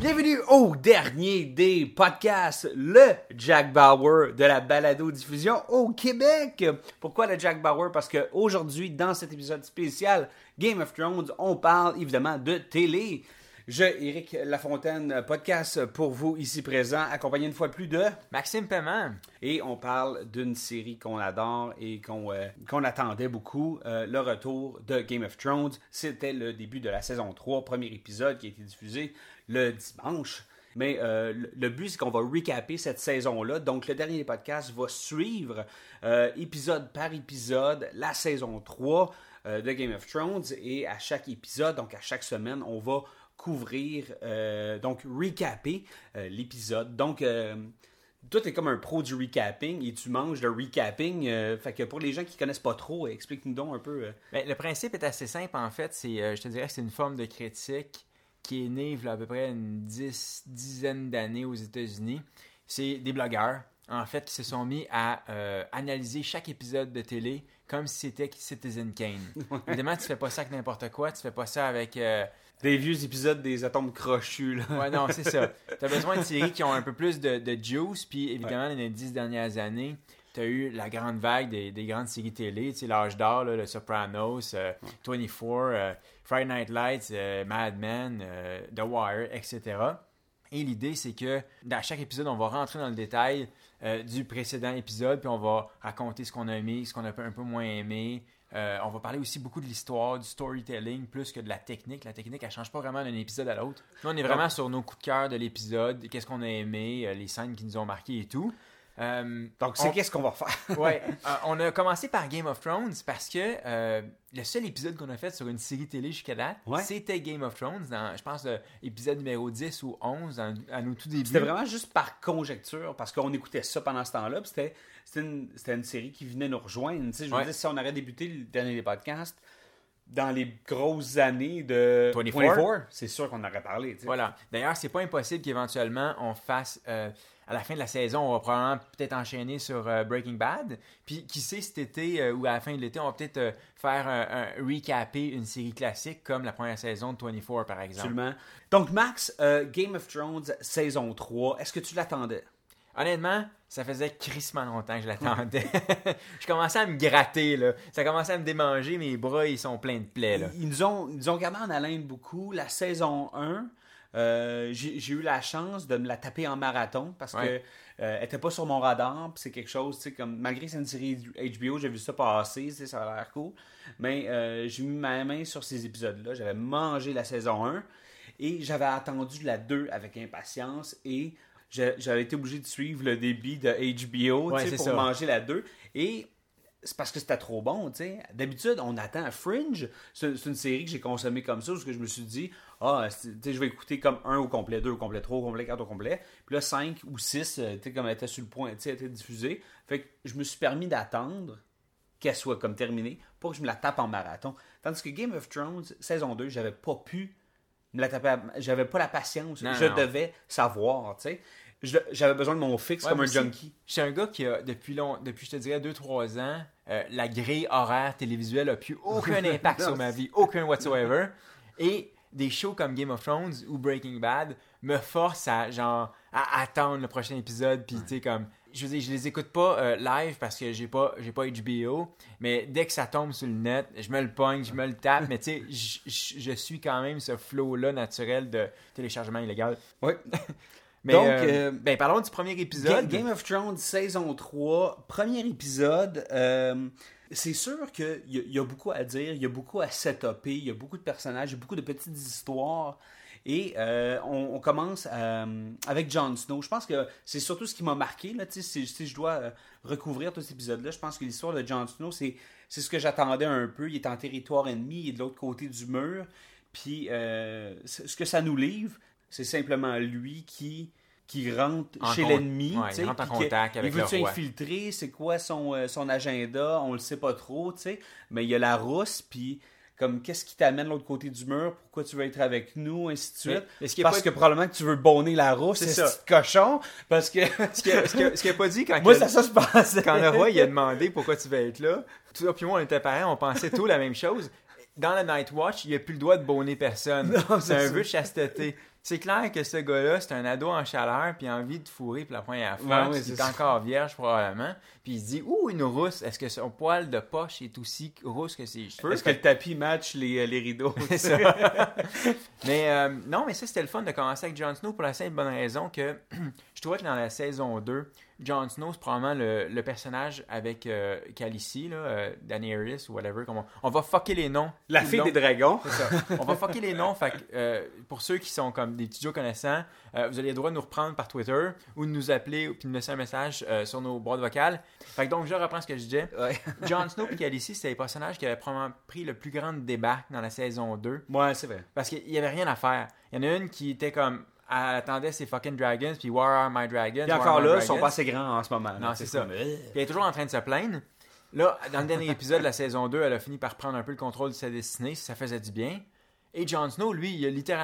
Bienvenue au dernier des podcasts, le Jack Bauer de la balado-diffusion au Québec. Pourquoi le Jack Bauer? Parce que aujourd'hui, dans cet épisode spécial Game of Thrones, on parle évidemment de télé. Je, Éric Lafontaine, podcast pour vous ici présent, accompagné une fois de plus de... Maxime Paiement. Et on parle d'une série qu'on adore et qu'on euh, attendait beaucoup, euh, le retour de Game of Thrones. C'était le début de la saison 3, premier épisode qui a été diffusé le dimanche. Mais euh, le- le but, c'est qu'on va recaper cette saison-là. Donc, le dernier podcast va suivre euh, épisode par épisode la saison 3 euh, de Game of Thrones. Et à chaque épisode, donc à chaque semaine, on va couvrir, euh, donc recaper euh, l'épisode. Donc, euh, toi, t'es comme un pro du recapping et tu manges le recapping. euh, fait que pour les gens qui connaissent pas trop, explique-nous donc un peu. Ben, le principe est assez simple en fait. C'est, je te dirais que c'est une forme de critique qui est née il y a à peu près une dix, dizaine d'années aux États-Unis. C'est des blogueurs en fait qui se sont mis à euh, analyser chaque épisode de télé comme si c'était Citizen Kane. Évidemment, tu fais pas ça avec n'importe quoi. Tu fais pas ça avec euh, des vieux épisodes des atomes crochus, là. Ouais, non, c'est ça. Tu as besoin de séries qui ont un peu plus de, de juice. Puis évidemment, dans les dix dernières années, tu as eu la grande vague des, des grandes séries télé. Tu sais, l'âge d'or, le Sopranos, euh, 24, euh, Friday Night Lights, Mad Men, The Wire, etc. Et l'idée, c'est que dans chaque épisode, on va rentrer dans le détail euh, du précédent épisode, puis on va raconter ce qu'on a aimé, ce qu'on a un peu moins aimé. Euh, on va parler aussi beaucoup de l'histoire, du storytelling, plus que de la technique. La technique, elle change pas vraiment d'un épisode à l'autre. Nous, on est vraiment sur nos coups de cœur de l'épisode, qu'est-ce qu'on a aimé, euh, les scènes qui nous ont marqué et tout. Euh, Donc, c'est on- qu'est-ce qu'on va faire? ouais, euh, on a commencé par Game of Thrones parce que euh, le seul épisode qu'on a fait sur une série télé jusqu'à date, Ouais. c'était Game of Thrones, dans, je pense, l'épisode numéro 10 ou 11, dans- à nos tout débuts. C'était vraiment juste par conjecture, parce qu'on écoutait ça pendant ce temps-là, c'était, une, une série qui venait nous rejoindre. Je veux Ouais. dire, si on aurait débuté le dernier des podcasts dans les grosses années de 24, c'est sûr qu'on aurait parlé. tu sais. Voilà. D'ailleurs, c'est pas impossible qu'éventuellement on fasse euh, à la fin de la saison, on va probablement peut-être enchaîner sur euh, Breaking Bad. Puis qui sait cet été euh, ou à la fin de l'été, on va peut-être faire un, un recaper une série classique comme la première saison de 24 par exemple. Absolument. Donc, Max, Game of Thrones saison 3, est-ce que tu l'attendais? Honnêtement, ça faisait crissement longtemps que je l'attendais. je commençais à me gratter là. Ça commençait à me démanger, mes bras ils sont pleins de plaies là. Ils nous ont, ils nous ont gardé en haleine beaucoup. La saison 1, euh, j'ai eu la chance de me la taper en marathon parce Ouais. que euh, elle était pas sur mon radar. puis C'est quelque chose, tu sais, comme malgré que c'est une série HBO, j'ai vu ça passer, ça a l'air cool. Mais euh, j'ai mis ma main sur ces épisodes-là. J'avais mangé la saison 1 et j'avais attendu la 2 avec impatience et j'avais été obligé de suivre le débit de HBO Ouais, pour ça. manger la 2. Et c'est parce que c'était trop bon, tu sais. D'habitude, on attend Fringe. C'est une série que j'ai consommée comme ça, parce que je me suis dit, ah, c'est- tu sais, je vais écouter comme un au complet, deux au complet, trois au complet, quatre au complet. Puis là, cinq ou six, euh, tu sais, comme elle était sur le point, tu sais, elle était diffusée. Fait que je me suis permis d'attendre qu'elle soit comme terminée pour que je me la tape en marathon. Tandis que Game of Thrones, saison 2, j'avais pas pu me la taper, à- j'avais pas la patience. Non, je non. devais savoir, tu sais. J'avais besoin de mon fixe Ouais, comme un junkie. Je suis un gars qui a, depuis, long, depuis je te dirais 2-3 ans, euh, la grille horaire télévisuelle n'a plus aucun impact sur ma vie, aucun whatsoever. Et des shows comme Game of Thrones ou Breaking Bad me forcent à, genre, à attendre le prochain épisode. Puis, tu sais, comme, je veux dire, je les écoute pas euh, live parce que j'ai pas, j'ai pas HBO, mais dès que ça tombe sur le net, je me le pogne, je me le tape, mais tu sais, je- suis quand même ce flow-là naturel de téléchargement illégal. Oui. Mais, Donc, euh, euh, ben, parlons du premier épisode. Game of Thrones saison 3, premier épisode. c'est sûr qu'il y, y a beaucoup à dire, il y a beaucoup à setuper, il y a beaucoup de personnages, il y a beaucoup de petites histoires. Et euh, on, on commence euh, avec Jon Snow. Je pense que c'est surtout ce qui m'a marqué. Là, si, si je dois euh, recouvrir tout cet épisode-là, je pense que l'histoire de Jon Snow, c'est, c'est ce que j'attendais un peu. Il est en territoire ennemi, il est de l'autre côté du mur. Puis euh, ce que ça nous livre, c'est simplement lui qui qui rentre En chez l'ennemi. ouais, il rentre en contact avec Il veut le tu roi. infiltrer, c'est quoi son, son agenda, on le sait pas trop, tu sais. Mais il y a la rousse, puis comme qu'est-ce qui t'amène de l'autre côté du mur, pourquoi tu veux être avec nous, ainsi de suite. Mais parce que probablement que tu veux bonner la rousse, C'est c'est ce cochon, parce que Ce qu'il a, ce qu'il a- ce qu'il a pas dit quand, moi que- ça, ça se passe. quand le roi il a demandé pourquoi tu veux être là, toi puis moi on était pareil, on pensait tout la même chose. Dans le Night Watch, il a plus le droit de bonner personne. C'est c'est un vœu de chasteté. C'est clair que ce gars-là, c'est un ado en chaleur, puis envie de fourrer pour la première fois. Ouais, puis il est encore vierge probablement. Puis il se dit, ouh, une rousse. Est-ce que son poil de poche est aussi rousse que ses cheveux? Est-ce que le tapis match les, euh, les rideaux? Ça. mais euh, non, mais ça, c'était le fun de commencer avec Jon Snow pour la simple bonne raison que je trouvais que dans la saison 2, Jon Snow, c'est probablement le, le personnage avec euh, Khaleesi, là, euh, Daenerys ou whatever. On, on va fucker les noms. La fille des dragons. Ça. On va fucker les noms. Fait que, pour ceux qui sont comme des petits Joe connaissants, euh, vous avez le droit de nous reprendre par Twitter ou de nous appeler ou de nous laisser un message euh, sur nos boîtes vocales. Fait que donc, je reprends ce que je disais. Ouais. Jon Snow et Khaleesi, c'était les personnages qui avaient probablement pris le plus grand débat dans la saison 2. Ouais, c'est vrai. Parce qu'il y avait rien à faire. Il y en a une qui était comme. Elle attendait ses fucking dragons, puis Where are my dragons? Puis encore là, ils sont pas assez grands en ce moment. Non, c'est ça. comme, Puis elle est toujours en train de se plaindre. Là, dans le dernier épisode de la saison 2, elle a fini par prendre un peu le contrôle de sa destinée, si ça faisait du bien. Et Jon Snow, lui, il a littéralement